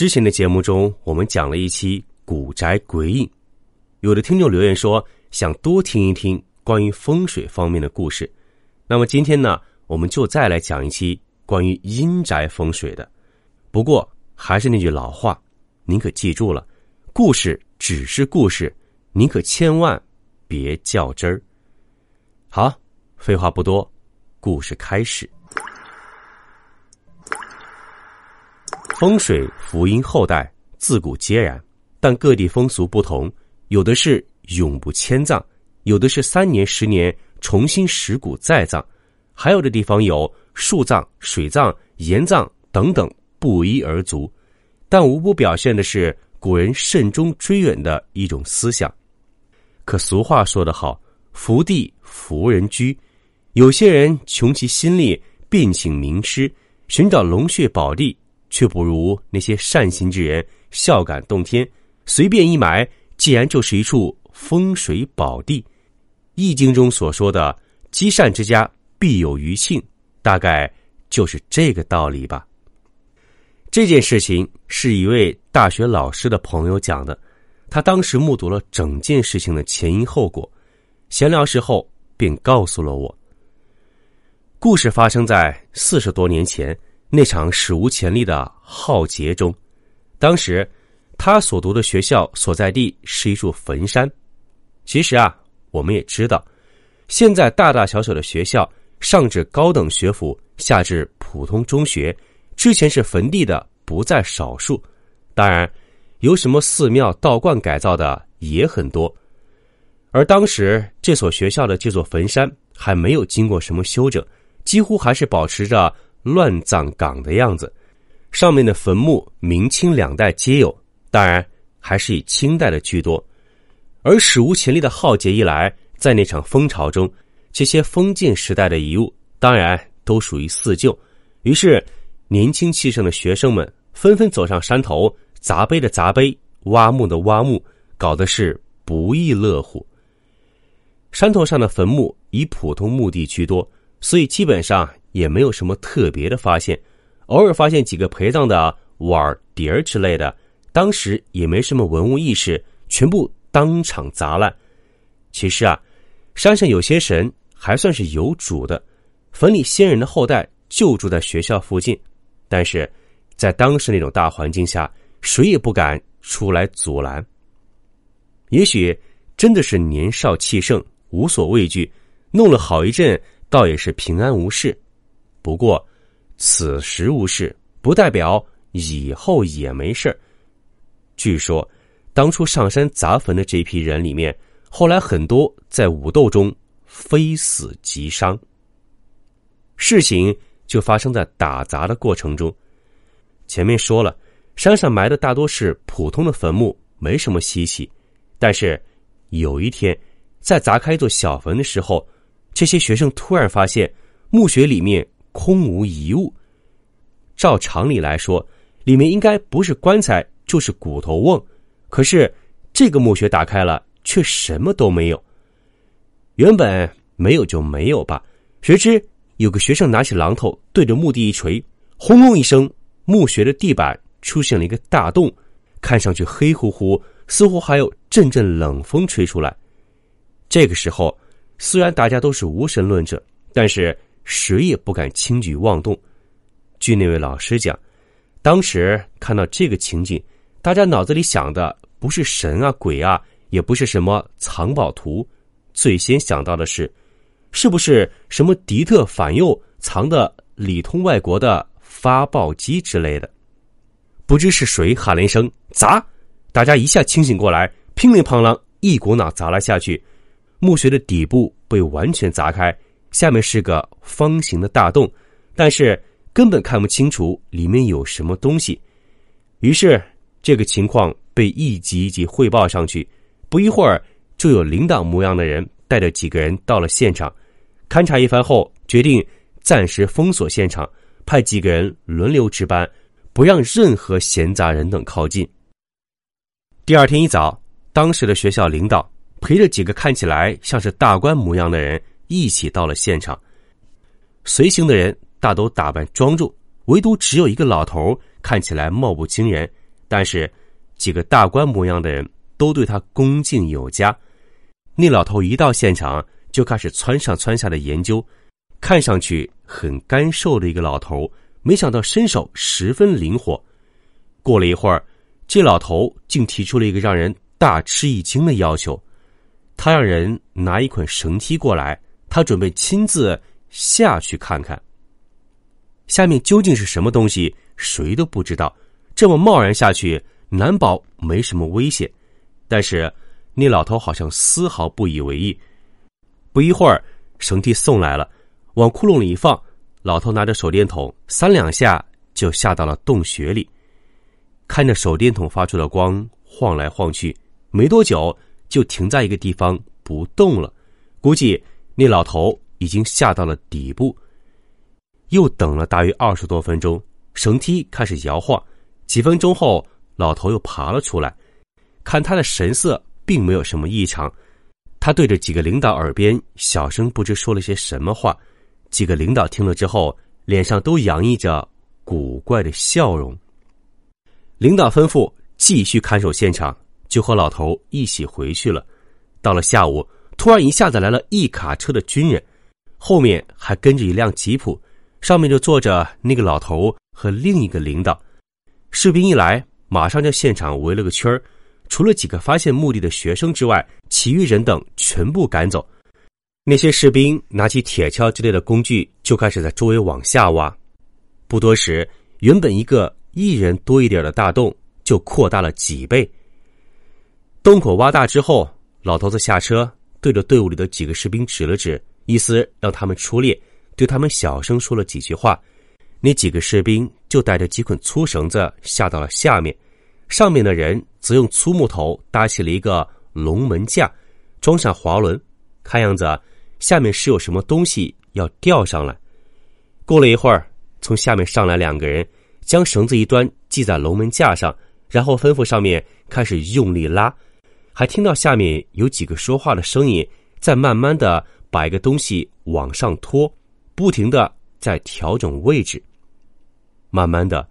之前的节目中，我们讲了一期古宅鬼影，有的听众留言说想多听一听关于风水方面的故事。那么今天呢，我们就再来讲一期关于阴宅风水的。不过还是那句老话，您可记住了，故事只是故事，您可千万别较真儿。好，废话不多，故事开始。风水福音后代自古皆然，但各地风俗不同，有的是永不迁葬，有的是三年、十年重新拾骨再葬，还有的地方有树葬、水葬、岩葬等等，不一而足。但无不表现的是古人慎终追远的一种思想。可俗话说得好，福地福人居，有些人穷其心力，遍请名师，寻找龙穴宝地。却不如那些善心之人孝感动天，随便一埋，既然就是一处风水宝地。《易经》中所说的“积善之家必有余庆”，大概就是这个道理吧。这件事情是一位大学老师的朋友讲的，他当时目睹了整件事情的前因后果，闲聊时候便告诉了我。故事发生在四十多年前。那场史无前例的浩劫中，当时他所读的学校所在地是一处坟山。其实啊，我们也知道，现在大大小小的学校，上至高等学府，下至普通中学，之前是坟地的不在少数。当然，有什么寺庙、道观改造的也很多。而当时这所学校的这座坟山还没有经过什么修整，几乎还是保持着。乱葬岗的样子，上面的坟墓明清两代皆有，当然还是以清代的居多。而史无前例的浩劫一来，在那场风潮中，这些封建时代的遗物当然都属于四旧。于是，年轻气盛的学生们纷纷走上山头，砸碑的砸碑，挖墓的挖墓，搞的是不亦乐乎。山头上的坟墓以普通墓地居多，所以基本上。也没有什么特别的发现，偶尔发现几个陪葬的碗碟儿之类的，当时也没什么文物意识，全部当场砸烂。其实啊，山上有些神还算是有主的，坟里先人的后代就住在学校附近，但是在当时那种大环境下，谁也不敢出来阻拦。也许真的是年少气盛，无所畏惧，弄了好一阵，倒也是平安无事。不过，此时无事，不代表以后也没事据说，当初上山砸坟的这批人里面，后来很多在武斗中非死即伤。事情就发生在打砸的过程中。前面说了，山上埋的大多是普通的坟墓，没什么稀奇。但是有一天，在砸开一座小坟的时候，这些学生突然发现墓穴里面。空无一物。照常理来说，里面应该不是棺材就是骨头瓮。可是这个墓穴打开了，却什么都没有。原本没有就没有吧，谁知有个学生拿起榔头对着墓地一锤，轰隆一声，墓穴的地板出现了一个大洞，看上去黑乎乎，似乎还有阵阵冷风吹出来。这个时候，虽然大家都是无神论者，但是。谁也不敢轻举妄动。据那位老师讲，当时看到这个情景，大家脑子里想的不是神啊鬼啊，也不是什么藏宝图，最先想到的是，是不是什么敌特反右藏的里通外国的发报机之类的？不知是谁喊了一声“砸”，大家一下清醒过来，乒铃乓啷一股脑砸了下去，墓穴的底部被完全砸开。下面是个方形的大洞，但是根本看不清楚里面有什么东西。于是，这个情况被一级一级汇报上去。不一会儿，就有领导模样的人带着几个人到了现场，勘察一番后，决定暂时封锁现场，派几个人轮流值班，不让任何闲杂人等靠近。第二天一早，当时的学校领导陪着几个看起来像是大官模样的人一起到了现场。随行的人大都打扮庄重，唯独只有一个老头看起来貌不惊人，但是几个大官模样的人。都对他恭敬有加。那老头一到现场就开始蹿上蹿下的研究，看上去很干瘦的一个老头，没想到身手十分灵活。过了一会儿，这老头竟提出了一个让人大吃一惊的要求：他让人拿一捆绳梯过来，他准备亲自下去看看。下面究竟是什么东西，谁都不知道。这么贸然下去，难保没什么危险。但是，那老头好像丝毫不以为意。不一会儿，绳梯送来了，往窟窿里一放，老头拿着手电筒，三两下就下到了洞穴里。看着手电筒发出的光晃来晃去，没多久就停在一个地方不动了。估计那老头已经下到了底部。又等了大约二十多分钟，绳梯开始摇晃。几分钟后，老头又爬了出来。看他的神色，并没有什么异常。他对着几个领导耳边小声不知说了些什么话，几个领导听了之后，脸上都洋溢着古怪的笑容。领导吩咐继续看守现场，就和老头一起回去了。到了下午，突然一下子来了一卡车的军人，后面还跟着一辆吉普，上面就坐着那个老头和另一个领导。士兵一来，马上将现场围了个圈儿。除了几个发现墓地的学生之外，其余人等全部赶走。那些士兵拿起铁锹之类的工具，就开始在周围往下挖。不多时，原本一个一人多一点的大洞就扩大了几倍。洞口挖大之后，老头子下车，对着队伍里的几个士兵指了指，意思让他们出列，对他们小声说了几句话。那几个士兵就带着几捆粗绳子下到了下面。上面的人则用粗木头搭起了一个龙门架，装上滑轮，看样子下面是有什么东西要吊上来。过了一会儿，从下面上来两个人，将绳子一端系在龙门架上，然后吩咐上面开始用力拉，还听到下面有几个说话的声音在慢慢的把一个东西往上拖，不停的在调整位置。慢慢的，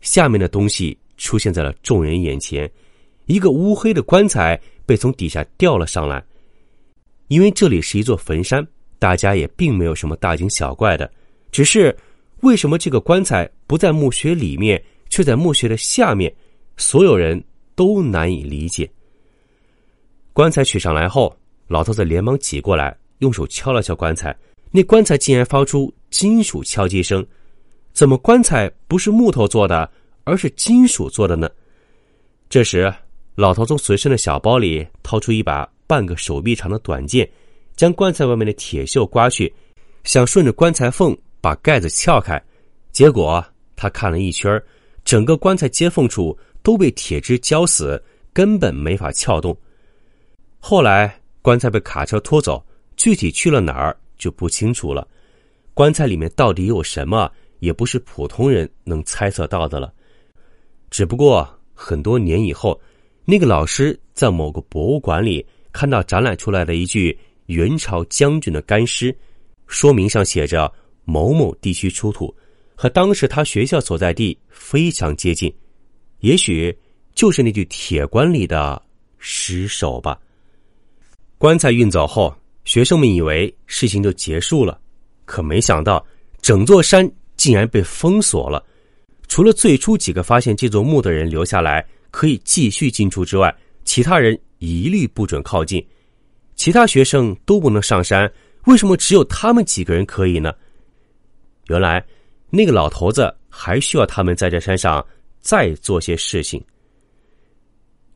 下面的东西。出现在了众人眼前，一个乌黑的棺材被从底下吊了上来。因为这里是一座坟山，大家也并没有什么大惊小怪的，只是为什么这个棺材不在墓穴里面，却在墓穴的下面？所有人都难以理解。棺材取上来后，老头子连忙挤过来，用手敲了敲棺材，那棺材竟然发出金属敲击声。怎么棺材不是木头做的？而是金属做的呢。这时，老头从随身的小包里掏出一把半个手臂长的短剑，将棺材外面的铁锈刮去，想顺着棺材缝把盖子撬开。结果他看了一圈，整个棺材接缝处都被铁枝绞死，根本没法撬动。后来棺材被卡车拖走，具体去了哪儿就不清楚了。棺材里面到底有什么，也不是普通人能猜测到的了。只不过很多年以后，那个老师在某个博物馆里看到展览出来的一具元朝将军的干尸，说明上写着某某地区出土，和当时他学校所在地非常接近，也许就是那具铁棺里的尸首吧。棺材运走后，学生们以为事情就结束了，可没想到整座山竟然被封锁了。除了最初几个发现这座墓的人留下来可以继续进出之外，其他人一律不准靠近。其他学生都不能上山，为什么只有他们几个人可以呢？原来，那个老头子还需要他们在这山上再做些事情。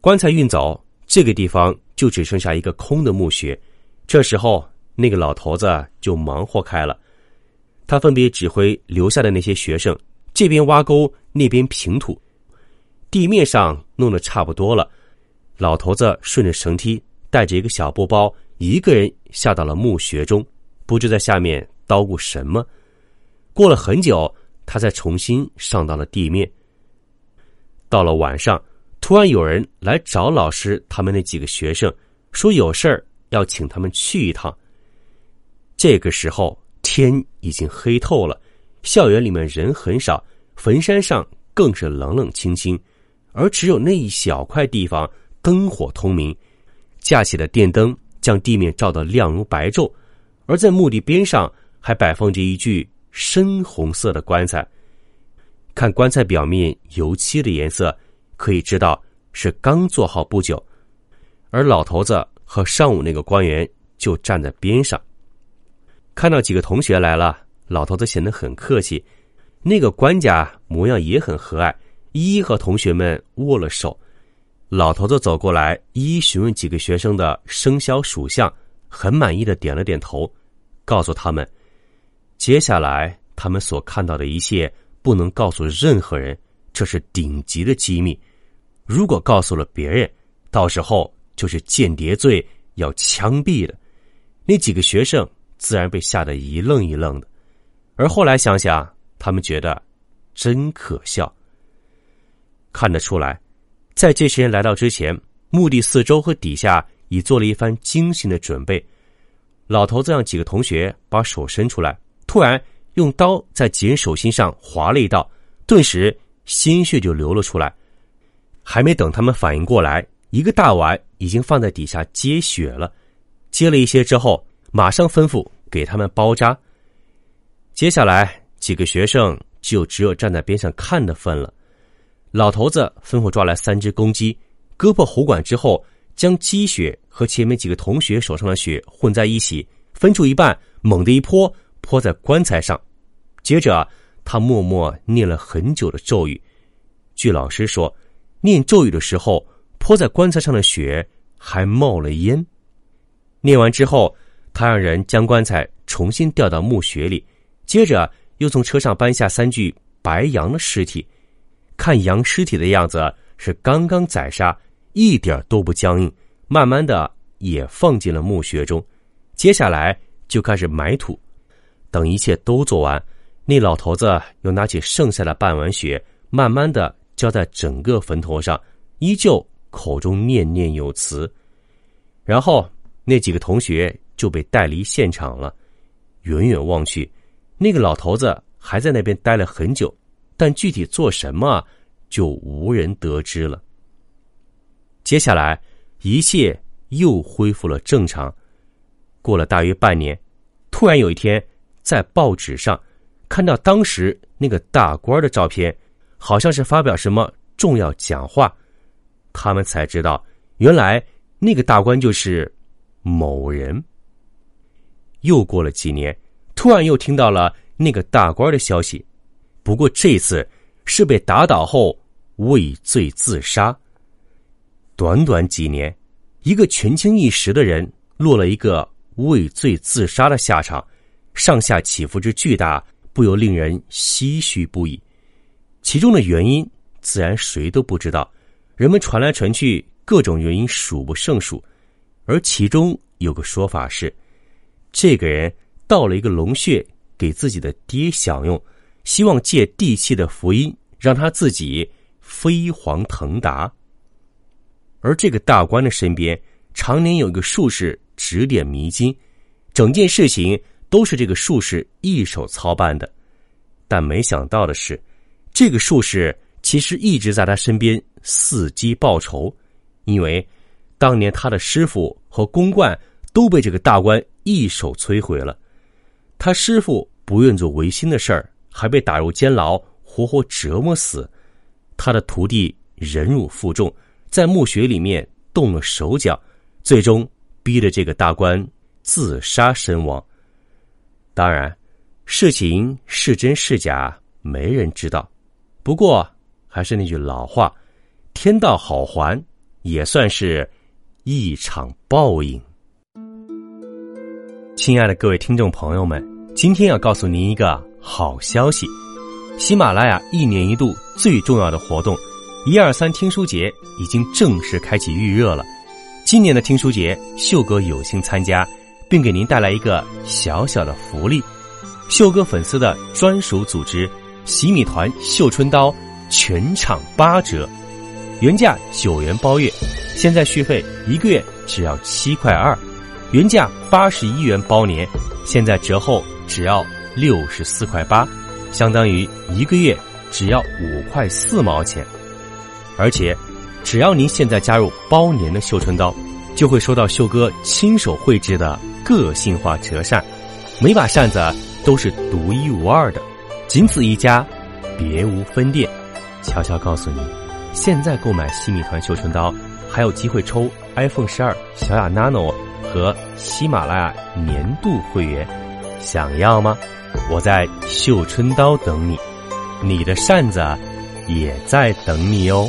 棺材运走，这个地方就只剩下一个空的墓穴。这时候，那个老头子就忙活开了。他分别指挥留下的那些学生，这边挖沟，那边平土，地面上弄得差不多了。老头子顺着绳梯，带着一个小布包，一个人下到了墓穴中，不知在下面叨咕什么。过了很久，他才重新上到了地面。到了晚上，突然有人来找老师，他们那几个学生说有事儿要请他们去一趟。这个时候天已经黑透了，校园里面人很少，坟山上更是冷冷清清，而只有那一小块地方。灯火通明，架起的电灯将地面照得亮如白昼，而在墓地边上还摆放着一具深红色的棺材。看棺材表面油漆的颜色，可以知道是刚做好不久。而老头子和上午那个官员就站在边上。看到几个同学来了，老头子显得很客气，那个官家模样也很和蔼，一一和同学们握了手。老头子走过来，一一询问几个学生的生肖属相，很满意的点了点头，告诉他们，接下来他们所看到的一切不能告诉任何人，这是顶级的机密。如果告诉了别人，到时候就是间谍罪，要枪毙的。那几个学生自然被吓得一愣一愣的，而后来想想，他们觉得真可笑。看得出来。在这些人来到之前，墓地四周和底下已做了一番精心的准备。老头子让几个同学把手伸出来，突然用刀在几人手心上划了一道，顿时鲜血就流了出来。还没等他们反应过来，一个大碗已经放在底下接血了。接了一些之后，马上吩咐给他们包扎。接下来几个学生就只有站在边上看的份了。老头子吩咐抓来三只公鸡，割破喉管之后，将鸡血和前面几个同学手上的血混在一起，分出一半，猛地一泼，泼在棺材上。接着，他默默念了很久的咒语。据老师说，念咒语的时候，泼在棺材上的血还冒了烟。念完之后，他让人将棺材重新吊到墓穴里，接着又从车上搬下三具白羊的尸体。看羊尸体的样子是刚刚宰杀，一点都不僵硬。慢慢的也放进了墓穴中，接下来就开始埋土。等一切都做完，那老头子又拿起剩下的半碗血，慢慢的浇在整个坟头上，依旧口中念念有词。然后那几个同学就被带离现场了。远远望去，那个老头子还在那边待了很久。但具体做什么，就无人得知了。接下来，一切又恢复了正常。过了大约半年，突然有一天，在报纸上看到当时那个大官的照片，好像是发表什么重要讲话。他们才知道，原来那个大官就是某人。又过了几年，突然又听到了那个大官的消息。不过这次是被打倒后畏罪自杀。短短几年，一个权倾一时的人落了一个畏罪自杀的下场，上下起伏之巨大，不由令人唏嘘不已。其中的原因自然谁都不知道，人们传来传去，各种原因数不胜数。而其中有个说法是，这个人盗了一个龙穴给自己的爹享用。希望借地气的福音，让他自己飞黄腾达。而这个大官的身边，常年有一个术士指点迷津，整件事情都是这个术士一手操办的。但没想到的是，这个术士其实一直在他身边伺机报仇，因为当年他的师傅和公冠都被这个大官一手摧毁了。他师傅不愿做违心的事儿。还被打入监牢，活活折磨死。他的徒弟忍辱负重，在墓穴里面动了手脚，最终逼得这个大官自杀身亡。当然，事情是真是假，没人知道。不过，还是那句老话：天道好还，也算是一场报应。亲爱的各位听众朋友们。今天要告诉您一个好消息：喜马拉雅一年一度最重要的活动“一二三听书节”已经正式开启预热了。今年的听书节，秀哥有幸参加，并给您带来一个小小的福利：秀哥粉丝的专属组织“洗米团绣春刀”全场八折，原价九元包月，现在续费一个月只要七块二；原价八十一元包年，现在折后。只要六十四块八，相当于一个月只要五块四毛钱，而且只要您现在加入包年的绣春刀，就会收到秀哥亲手绘制的个性化折扇，每把扇子都是独一无二的，仅此一家，别无分店。悄悄告诉你，现在购买西米团绣春刀，还有机会抽 iPhone 十二小雅 Nano 和喜马拉雅年度会员。想要吗？我在绣春刀等你，你的扇子也在等你哦。